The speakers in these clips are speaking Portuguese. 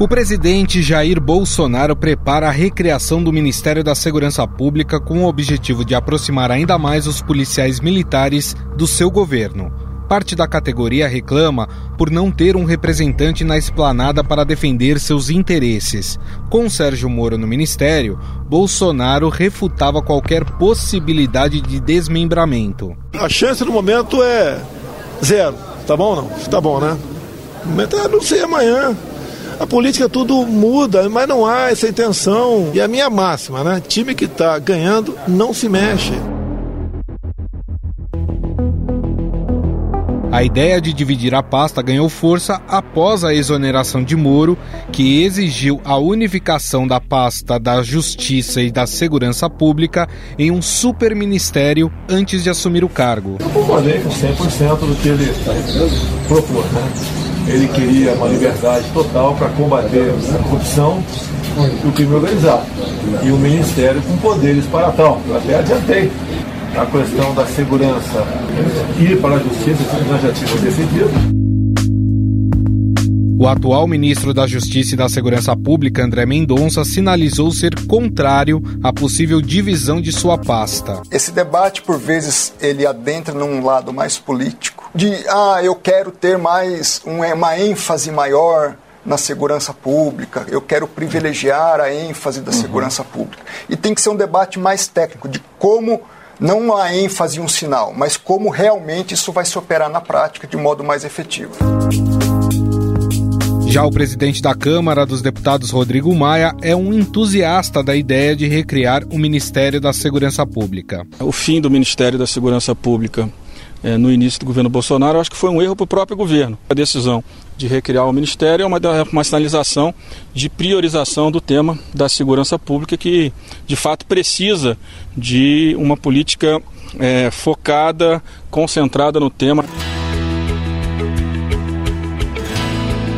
O presidente Jair Bolsonaro prepara a recriação do Ministério da Segurança Pública com o objetivo de aproximar ainda mais os policiais militares do seu governo. Parte da categoria reclama por não ter um representante na esplanada para defender seus interesses. Com Sérgio Moro no ministério, Bolsonaro refutava qualquer possibilidade de desmembramento. A chance no momento é zero. Tá bom não? Tá bom, né? O momento é não sei amanhã. A política tudo muda, mas não há essa intenção. E a minha máxima, né? Time que está ganhando não se mexe. A ideia de dividir a pasta ganhou força após a exoneração de Moro, que exigiu a unificação da pasta da Justiça e da Segurança Pública em um superministério antes de assumir o cargo. Eu concordei com 100% do que ele propôs, né? Ele queria uma liberdade total para combater a corrupção e o crime organizado. E um ministério com poderes para tal. Eu até adiantei a questão da segurança ir para a justiça, que nós já tínhamos decidido. O atual ministro da Justiça e da Segurança Pública, André Mendonça, sinalizou ser contrário à possível divisão de sua pasta. Esse debate, por vezes, ele adentra num lado mais político, de ah, eu quero ter mais uma ênfase maior na segurança pública, eu quero privilegiar a ênfase da uhum. segurança pública. E tem que ser um debate mais técnico de como não a ênfase um sinal, mas como realmente isso vai se operar na prática de modo mais efetivo. Já o presidente da Câmara dos Deputados, Rodrigo Maia, é um entusiasta da ideia de recriar o Ministério da Segurança Pública. O fim do Ministério da Segurança Pública é, no início do governo Bolsonaro, acho que foi um erro para o próprio governo. A decisão de recriar o Ministério é uma, uma sinalização de priorização do tema da segurança pública, que de fato precisa de uma política é, focada, concentrada no tema.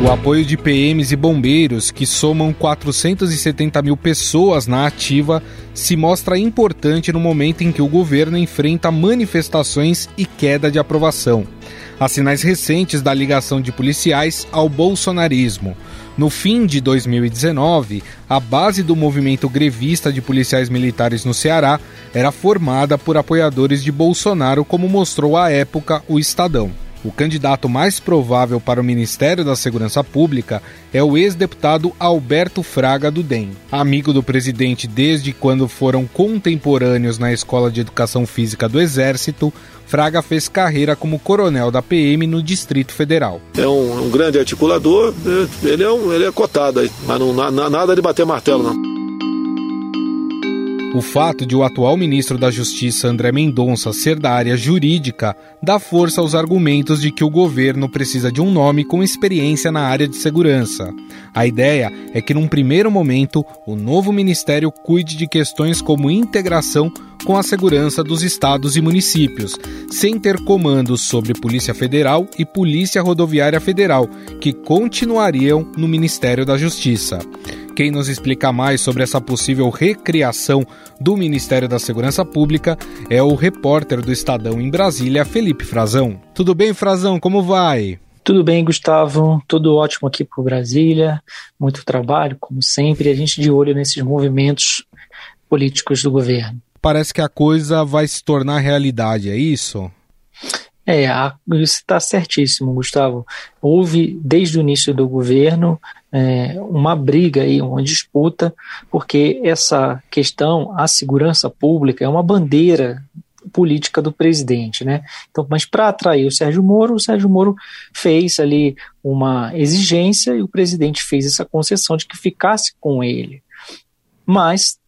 O apoio de PMs e bombeiros, que somam 470 mil pessoas na ativa, se mostra importante no momento em que o governo enfrenta manifestações e queda de aprovação. Há sinais recentes da ligação de policiais ao bolsonarismo. No fim de 2019, a base do movimento grevista de policiais militares no Ceará era formada por apoiadores de Bolsonaro, como mostrou à época o Estadão. O candidato mais provável para o Ministério da Segurança Pública é o ex-deputado Alberto Fraga do DEM. Amigo do presidente desde quando foram contemporâneos na Escola de Educação Física do Exército, Fraga fez carreira como coronel da PM no Distrito Federal. É um, um grande articulador, ele é, um, ele é cotado mas não, nada de bater martelo não. O fato de o atual ministro da Justiça, André Mendonça, ser da área jurídica, dá força aos argumentos de que o governo precisa de um nome com experiência na área de segurança. A ideia é que, num primeiro momento, o novo ministério cuide de questões como integração com a segurança dos estados e municípios, sem ter comandos sobre Polícia Federal e Polícia Rodoviária Federal, que continuariam no Ministério da Justiça. Quem nos explica mais sobre essa possível recriação do Ministério da Segurança Pública é o repórter do Estadão em Brasília, Felipe Frazão. Tudo bem, Frazão? Como vai? Tudo bem, Gustavo. Tudo ótimo aqui por Brasília. Muito trabalho, como sempre. A gente de olho nesses movimentos políticos do governo. Parece que a coisa vai se tornar realidade, é isso? É, você está certíssimo, Gustavo. Houve, desde o início do governo, é, uma briga aí, uma disputa, porque essa questão, a segurança pública, é uma bandeira política do presidente, né? Então, mas para atrair o Sérgio Moro, o Sérgio Moro fez ali uma exigência e o presidente fez essa concessão de que ficasse com ele. Mas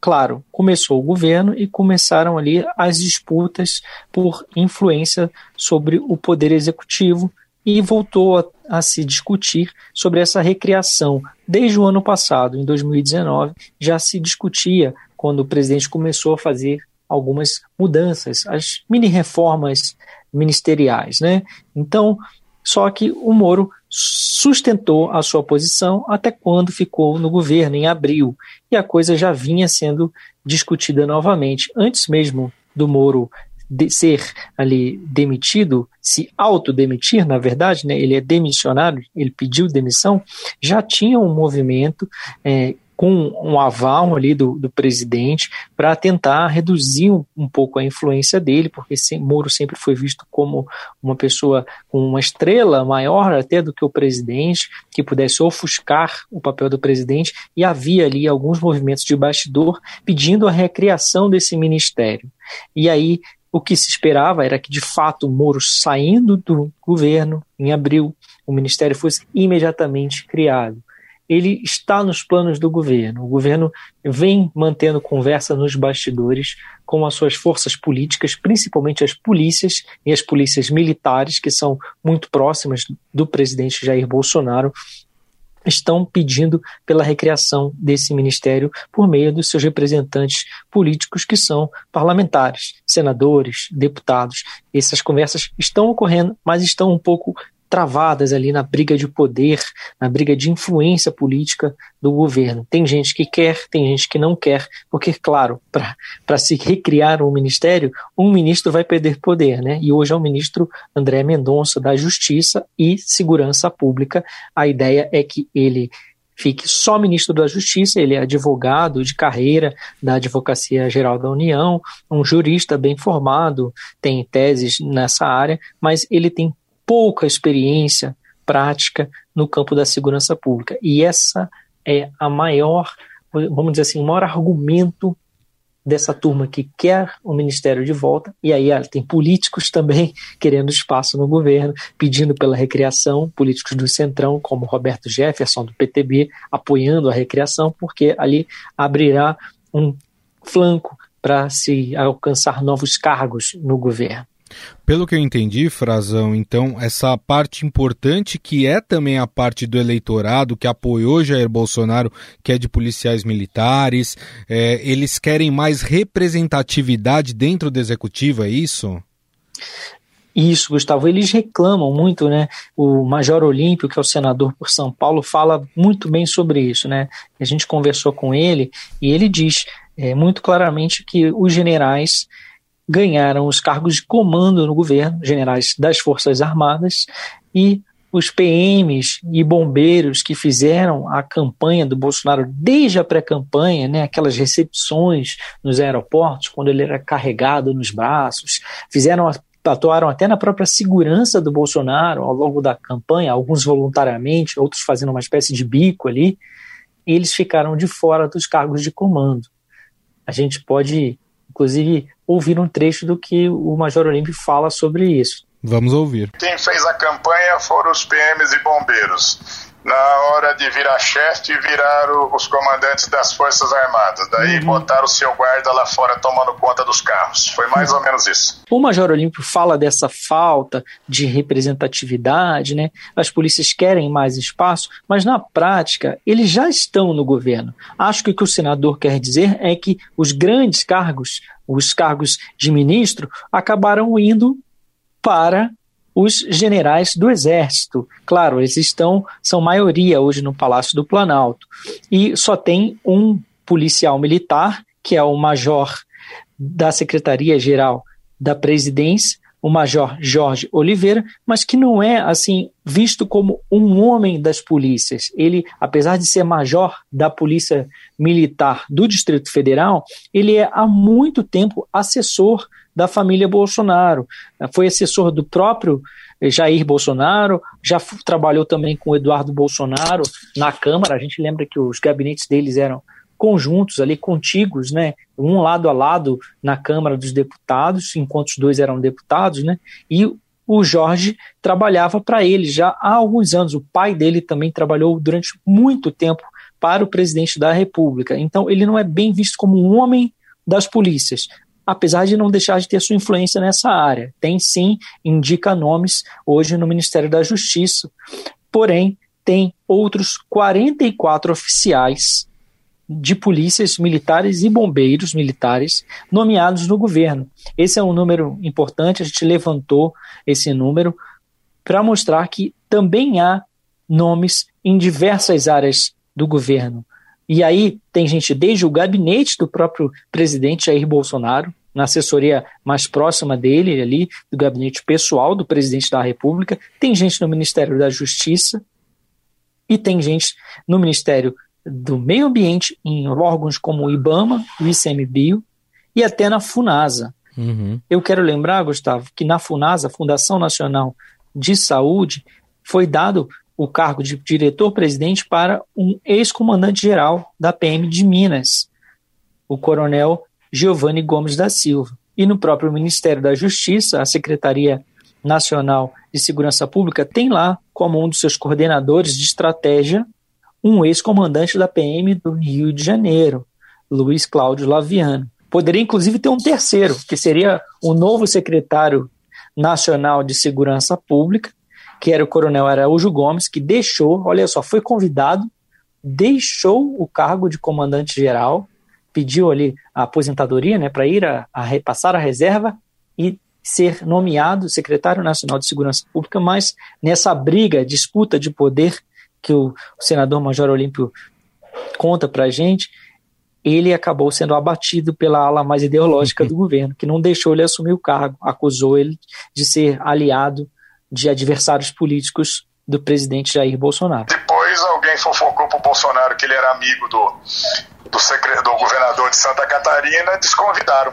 claro, começou o governo e começaram ali as disputas por influência sobre o poder executivo e voltou a, a, se discutir sobre essa recriação. Desde o ano passado, em 2019, já se discutia quando o presidente começou a fazer algumas mudanças, as mini reformas ministeriais, né? Então, só que o Moro sustentou a sua posição até quando ficou no governo, em abril, e a coisa já vinha sendo discutida novamente. Antes mesmo do Moro de ser ali demitido, se autodemitir, na verdade, né, ele é demissionário, ele pediu demissão, já tinha um movimento é, com um aval ali do, do presidente para tentar reduzir um, um, pouco a influência dele, porque se, Moro sempre foi visto como uma pessoa com uma estrela maior até do que o presidente, que pudesse ofuscar o papel do presidente, e havia ali alguns movimentos de bastidor pedindo a recriação desse ministério. E aí o que se esperava era que, de fato, Moro saindo do governo em abril, o ministério fosse imediatamente criado ele está nos planos do governo. O governo vem mantendo conversa nos bastidores com as suas forças políticas, principalmente as polícias e as polícias militares, que são muito próximas do presidente Jair Bolsonaro, estão pedindo pela recriação desse ministério por meio dos seus representantes políticos, que são parlamentares, senadores, deputados. Essas conversas estão ocorrendo, mas estão um pouco travadas ali na briga de poder, na briga de influência política do governo. Tem gente que quer, tem gente que não quer, porque, claro, para se recriar um ministério, um ministro vai perder poder, né? E hoje é o ministro André Mendonça da Justiça e Segurança Pública. A ideia é que ele fique só ministro da Justiça, ele é advogado de carreira da Advocacia Geral da União, um jurista bem formado, tem teses nessa área, mas ele tem pouca experiência prática no campo da segurança pública. E essa é a maior, vamos dizer assim, o maior argumento dessa turma que quer o ministério de volta, e aí tem políticos também querendo espaço no governo, pedindo pela recriação, políticos do Centrão, como Roberto Jefferson, do PTB, apoiando a recriação, porque ali abrirá um flanco para se alcançar novos cargos no governo. Pelo que eu entendi, Frazão, então, essa parte importante que é também a parte do eleitorado que apoiou Jair Bolsonaro, que é de policiais militares, é, eles querem mais representatividade dentro do executivo, é isso? Isso, Gustavo. Eles reclamam muito, né? O Major Olímpio, que é o senador por São Paulo, fala muito bem sobre isso, né? A gente conversou com ele e ele diz é, muito claramente que os generais ganharam os cargos de comando no governo, generais das Forças Armadas, e os PMs e bombeiros que fizeram a campanha do Bolsonaro desde a pré-campanha, né, aquelas recepções nos aeroportos, quando ele era carregado nos braços, fizeram atuaram até na própria segurança do Bolsonaro ao longo da campanha, alguns voluntariamente, outros fazendo uma espécie de bico ali, eles ficaram de fora dos cargos de comando. A gente pode inclusive ouvir um trecho do que o Major Olímpio fala sobre isso. Vamos ouvir. Quem fez a campanha foram os PMs e bombeiros na hora de virar chefe, viraram os comandantes das Forças Armadas. Daí uhum. botaram o seu guarda lá fora tomando conta dos carros. Foi mais ou menos isso. O Major Olímpio fala dessa falta de representatividade, né? As polícias querem mais espaço, mas na prática eles já estão no governo. Acho que o que o senador quer dizer é que os grandes cargos, os cargos de ministro, acabaram indo para os generais do Exército. Claro, eles estão, são maioria hoje no Palácio do Planalto. E só tem um policial militar, que é o major da Secretaria-Geral da Presidência, o Major Jorge Oliveira, mas que não é assim visto como um homem das polícias. Ele, apesar de ser major da Polícia Militar do Distrito Federal, ele é há muito tempo assessor da família Bolsonaro. Foi assessor do próprio Jair Bolsonaro, já trabalhou também com Eduardo Bolsonaro na Câmara. A gente lembra que os gabinetes deles eram conjuntos ali, contíguos, né? Um lado a lado na Câmara dos Deputados, enquanto os dois eram deputados, né? E o Jorge trabalhava para ele já há alguns anos. O pai dele também trabalhou durante muito tempo para o presidente da República. Então, ele não é bem visto como um homem das polícias, apesar de não deixar de ter sua influência nessa área. Tem sim, indica nomes hoje no Ministério da Justiça. Porém, tem outros 44 oficiais de polícias militares e bombeiros militares nomeados no governo. Esse é um número importante, a gente levantou esse número para mostrar que também há nomes em diversas áreas do governo. E aí tem gente desde o gabinete do próprio presidente Jair Bolsonaro, na assessoria mais próxima dele, ali, do gabinete pessoal do presidente da República, tem gente no Ministério da Justiça e tem gente no Ministério do Meio Ambiente, em órgãos como o IBAMA, o ICMBio e até na FUNASA. Uhum. Eu quero lembrar, Gustavo, que na FUNASA, Fundação Nacional de Saúde, foi dado o cargo de diretor-presidente para um ex-comandante-geral da PM de Minas, o coronel Giovanni Gomes da Silva. E no próprio Ministério da Justiça, a Secretaria Nacional de Segurança Pública tem lá como um dos seus coordenadores de estratégia um ex-comandante da PM do Rio de Janeiro, Luiz Cláudio Laviano. Poderia inclusive ter um terceiro, que seria o novo secretário nacional de Segurança Pública, que era o Coronel Araújo Gomes, que deixou, olha só, foi convidado, deixou o cargo de comandante-geral, pediu ali a aposentadoria né, para ir a, a repassar a reserva e ser nomeado secretário nacional de Segurança Pública, mas nessa briga, disputa de poder que o, o senador Major Olímpio conta para a gente, ele acabou sendo abatido pela ala mais ideológica do governo, que não deixou ele assumir o cargo, acusou ele de ser aliado de adversários políticos do presidente Jair Bolsonaro. Depois alguém fofocou para o Bolsonaro que ele era amigo do, do, secre... do governador de Santa Catarina, desconvidaram.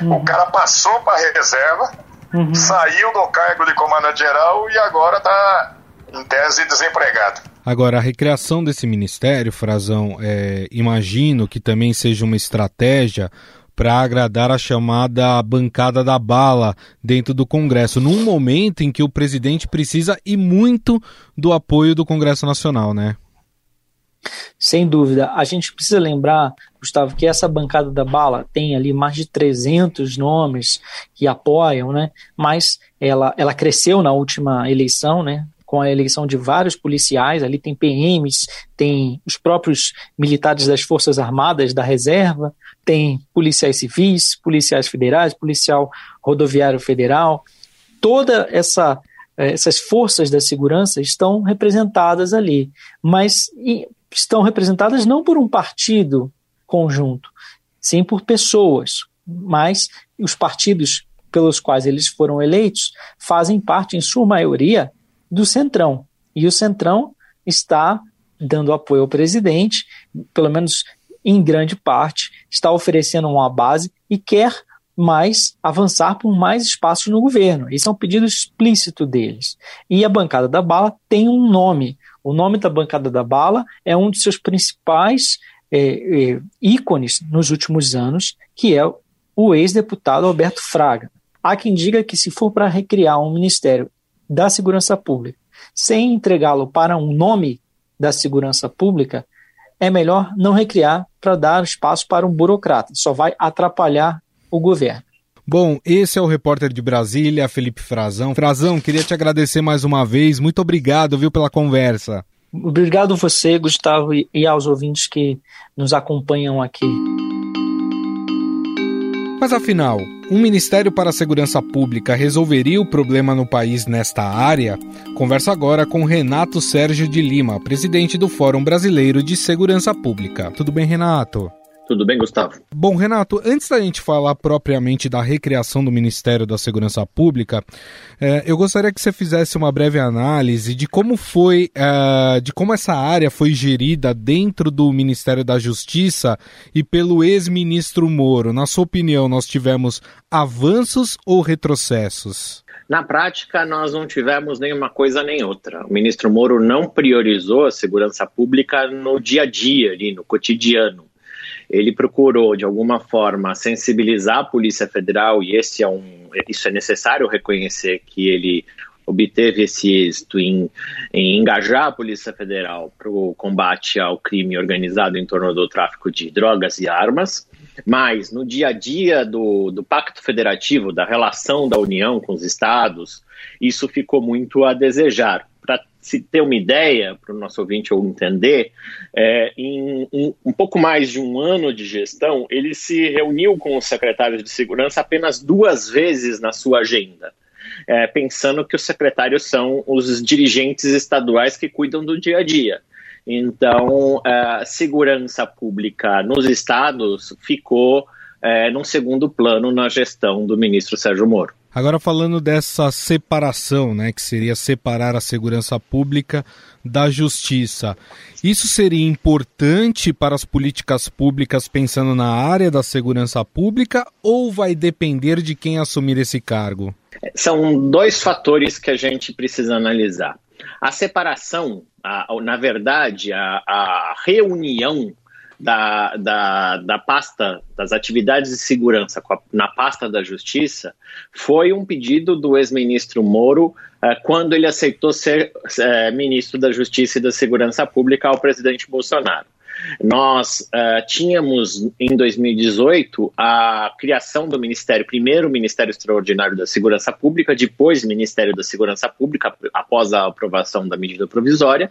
Uhum. O cara passou para a reserva, uhum. saiu do cargo de comandante-geral e agora está, em tese, desempregado. Agora, a recriação desse ministério, Frazão, é, imagino que também seja uma estratégia para agradar a chamada bancada da bala dentro do Congresso, num momento em que o presidente precisa e muito do apoio do Congresso Nacional, né? Sem dúvida. A gente precisa lembrar, Gustavo, que essa bancada da bala tem ali mais de 300 nomes que apoiam, né? Mas ela, ela cresceu na última eleição, né? com a eleição de vários policiais, ali tem PMs, tem os próprios militares das Forças Armadas da reserva, tem policiais civis, policiais federais, policial rodoviário federal. Toda essa eh, essas forças da segurança estão representadas ali, mas estão representadas não por um partido conjunto, sim por pessoas, mas os partidos pelos quais eles foram eleitos fazem parte, em sua maioria, do Centrão. E o Centrão está dando apoio ao presidente, pelo menos em grande parte, está oferecendo uma base e quer mais avançar por mais espaços no governo. Isso é um pedido explícito deles. E a bancada da bala tem um nome. O nome da bancada da bala é um de seus principais é, é, ícones nos últimos anos, que é o ex-deputado Alberto Fraga. Há quem diga que se for para recriar um ministério da segurança pública sem entregá-lo para um nome da segurança pública, é melhor não recriar para dar espaço para um burocrata. Só vai atrapalhar o governo. Bom, esse é o repórter de Brasília, Felipe Frazão. Frazão, queria te agradecer mais uma vez. Muito obrigado, viu, pela conversa. Obrigado a você, Gustavo, e aos ouvintes que nos acompanham aqui. Mas afinal, um Ministério para a Segurança Pública resolveria o problema no país nesta área? Converso agora com Renato Sérgio de Lima, presidente do Fórum Brasileiro de Segurança Pública. Tudo bem, Renato? Tudo bem, Gustavo? Bom, Renato, antes da gente falar propriamente da recriação do Ministério da Segurança Pública, eh, eu gostaria que você fizesse uma breve análise de como foi, eh, de como essa área foi gerida dentro do Ministério da Justiça e pelo ex-ministro Moro. Na sua opinião, nós tivemos avanços ou retrocessos? Na prática, nós não tivemos nenhuma coisa nem outra. O ministro Moro não priorizou a segurança pública no dia a dia, ali, no cotidiano ele procurou de alguma forma sensibilizar a Polícia Federal e esse é um, isso é necessário reconhecer que ele obteve esse êxito em, em engajar a Polícia Federal para o combate ao crime organizado em torno do tráfico de drogas e armas, mas no dia a dia do, do Pacto Federativo, da relação da União com os estados, isso ficou muito a desejar se ter uma ideia, para o nosso ouvinte ou entender, é, em um, pouco mais de um ano de gestão, ele se reuniu com os secretários de segurança apenas duas vezes na sua agenda. É, pensando que os secretários são os dirigentes estaduais que cuidam do dia a dia. Então, a segurança pública nos estados ficou é, num segundo plano na gestão do ministro Sérgio Moro. Agora falando dessa separação, né, que seria separar a segurança pública da justiça. Isso seria importante para as políticas públicas pensando na área da segurança pública ou vai depender de quem assumir esse cargo? São dois fatores que a gente precisa analisar. A separação, a, na verdade, a, a reunião da, da, da pasta das atividades de segurança a, na pasta da Justiça foi um pedido do ex-ministro Moro uh, quando ele aceitou ser uh, ministro da Justiça e da Segurança Pública ao presidente Bolsonaro. Nós uh, tínhamos em 2018 a criação do Ministério, primeiro Ministério Extraordinário da Segurança Pública, depois Ministério da Segurança Pública, após a aprovação da medida provisória,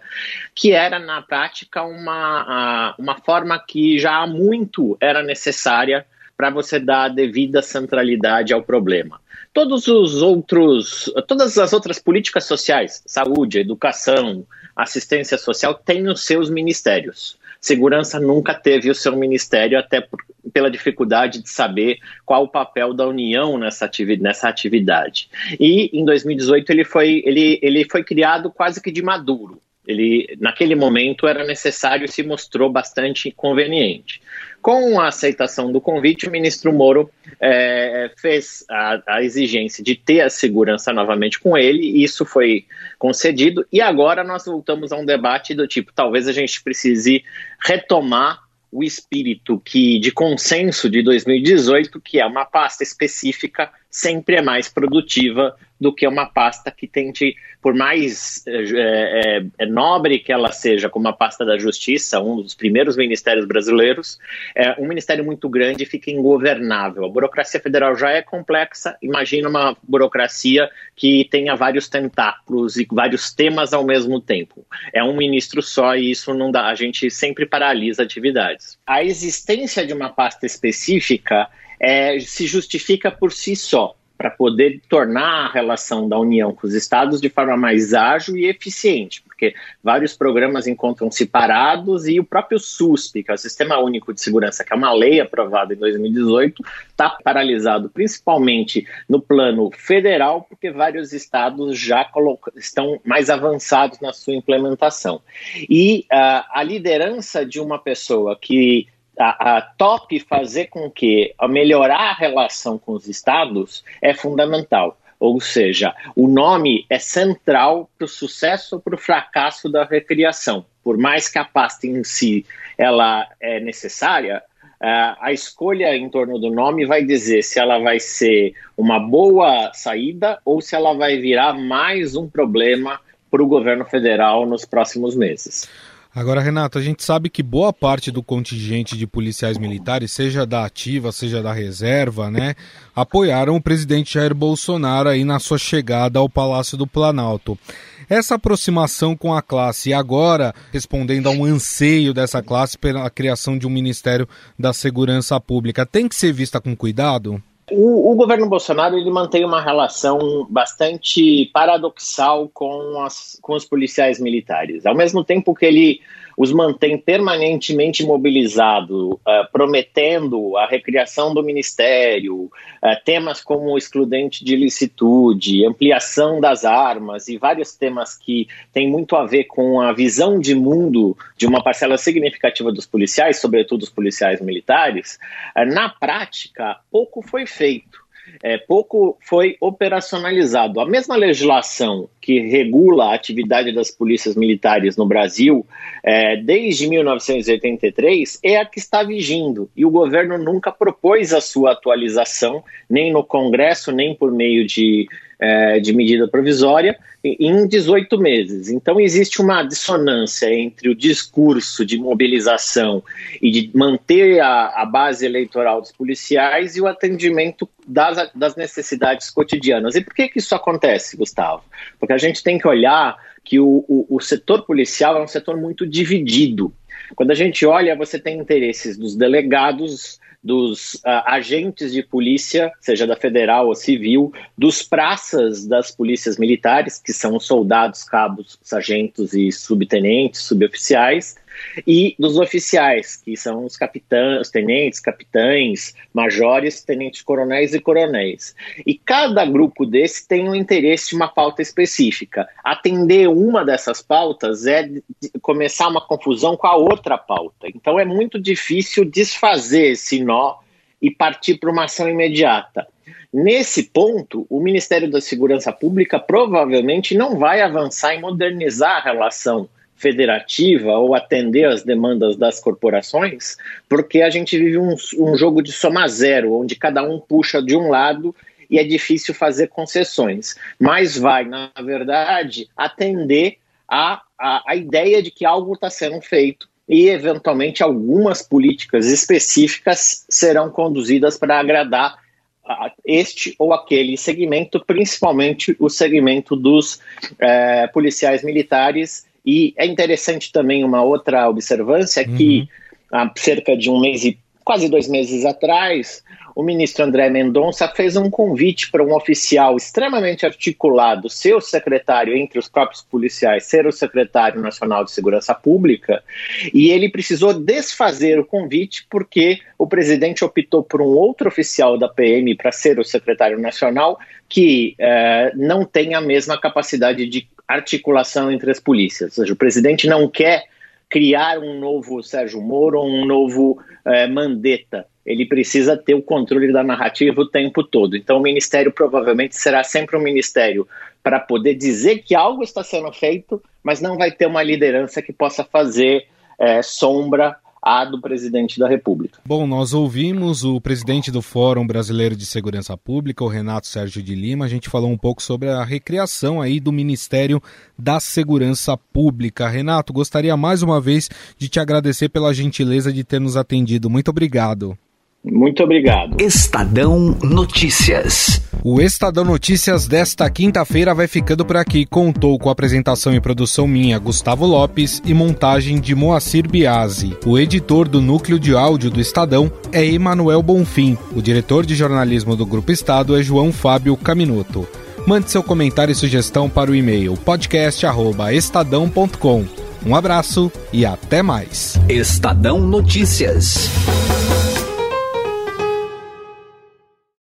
que era na prática uma, uma forma que já há muito era necessária para você dar a devida centralidade ao problema. Todos os outros, todas as outras políticas sociais, saúde, educação, assistência social, têm os seus ministérios. Segurança nunca teve o seu ministério, até por, pela dificuldade de saber qual o papel da União nessa, atividade, nessa atividade. E em 2018 ele foi, ele, ele foi criado quase que de maduro. Ele, naquele momento, era necessário e se mostrou bastante conveniente. Com a aceitação do convite, o ministro Moro é, fez a, a, exigência de ter a segurança novamente com ele, e isso foi concedido, e agora nós voltamos a um debate do tipo: talvez a gente precise retomar o espírito que de consenso de 2018, que é uma pasta específica, sempre é mais produtiva do que uma pasta que tente, por mais é, é, nobre que ela seja, como a pasta da Justiça, um dos primeiros ministérios brasileiros, é um ministério muito grande fica ingovernável. A burocracia federal já é complexa, imagina uma burocracia que tenha vários tentáculos e vários temas ao mesmo tempo. É um ministro só e isso não dá, a gente sempre paralisa atividades. A existência de uma pasta específica é, se justifica por si só para poder tornar a relação da União com os estados de forma mais ágil e eficiente, porque vários programas encontram-se parados e o próprio SUSP, que é o Sistema Único de Segurança, que é uma lei aprovada em 2018, está paralisado principalmente no plano federal, porque vários estados já estão mais avançados na sua implementação. E uh, a liderança de uma pessoa que a, a top fazer com que a melhorar a relação com os estados é fundamental. Ou seja, o nome é central para o sucesso ou para o fracasso da recriação. Por mais que a pasta em si ela é necessária, a escolha em torno do nome vai dizer se ela vai ser uma boa saída ou se ela vai virar mais um problema para o governo federal nos próximos meses. Agora, Renato, a gente sabe que boa parte do contingente de policiais militares, seja da ativa, seja da reserva, né, apoiaram o presidente Jair Bolsonaro aí na sua chegada ao Palácio do Planalto. Essa aproximação com a classe, e agora respondendo a um anseio dessa classe pela criação de um Ministério da Segurança Pública, tem que ser vista com cuidado? O, o, governo Bolsonaro ele mantém uma relação bastante paradoxal com, as, com os policiais militares. Ao mesmo tempo que ele os mantém permanentemente mobilizados, uh, prometendo a recriação do ministério, uh, temas como o excludente de licitude, ampliação das armas e vários temas que têm muito a ver com a visão de mundo de uma parcela significativa dos policiais, sobretudo os policiais militares, uh, na prática, pouco foi feito é, pouco foi operacionalizado. A mesma legislação que regula a atividade das polícias militares no Brasil é, desde 1983 é a que está vigindo e o governo nunca propôs a sua atualização, nem no Congresso, nem por meio de é, de medida provisória em 18 meses. Então, existe uma dissonância entre o discurso de mobilização e de manter a, a base eleitoral dos policiais e o atendimento das, das necessidades cotidianas. E por que, que isso acontece, Gustavo? Porque a gente tem que olhar que o, o, o setor policial é um setor muito dividido. Quando a gente olha, você tem interesses dos delegados dos uh, agentes de polícia, seja da federal ou civil, dos praças das polícias militares, que são soldados, cabos, sargentos e subtenentes, suboficiais, e dos oficiais, que são os capitães, os tenentes, capitães, majores, tenentes coronéis e coronéis. E cada grupo desse tem um interesse em uma pauta específica. Atender uma dessas pautas é começar uma confusão com a outra pauta. Então é muito difícil desfazer esse nó e partir para uma ação imediata. Nesse ponto, o Ministério da Segurança Pública provavelmente não vai avançar em modernizar a relação federativa ou atender às demandas das corporações, porque a gente vive um, um jogo de soma zero, onde cada um puxa de um lado e é difícil fazer concessões. Mas vai, na verdade, atender a, a, a ideia de que algo está sendo feito e, eventualmente, algumas políticas específicas serão conduzidas para agradar este ou aquele segmento, principalmente o segmento dos é, policiais militares. E é interessante também uma outra observância uhum. que há cerca de um mês e quase dois meses atrás, o ministro André Mendonça fez um convite para um oficial extremamente articulado, seu secretário entre os próprios policiais, ser o secretário nacional de segurança pública, e ele precisou desfazer o convite porque o presidente optou por um outro oficial da PM para ser o secretário nacional que eh, não tem a mesma capacidade de articulação entre as polícias. Ou seja, o presidente não quer criar um novo Sérgio Moro ou um novo eh, Mandetta ele precisa ter o controle da narrativa o tempo todo. Então, o ministério provavelmente será sempre um ministério para poder dizer que algo está sendo feito, mas não vai ter uma liderança que possa fazer é, sombra à do presidente da República. Bom, nós ouvimos o presidente do Fórum Brasileiro de Segurança Pública, o Renato Sérgio de Lima. A gente falou um pouco sobre a recriação aí do Ministério da Segurança Pública. Renato, gostaria mais uma vez de te agradecer pela gentileza de ter nos atendido. Muito obrigado. Muito obrigado. Estadão Notícias. O Estadão Notícias desta quinta-feira vai ficando por aqui. Contou com apresentação e produção minha, Gustavo Lopes, e montagem de Moacir Biasi. O editor do núcleo de áudio do Estadão é Emanuel Bonfim. O diretor de jornalismo do Grupo Estado é João Fábio Caminoto. Mande seu comentário e sugestão para o e-mail podcast@estadão.com. Um abraço e até mais. Estadão Notícias.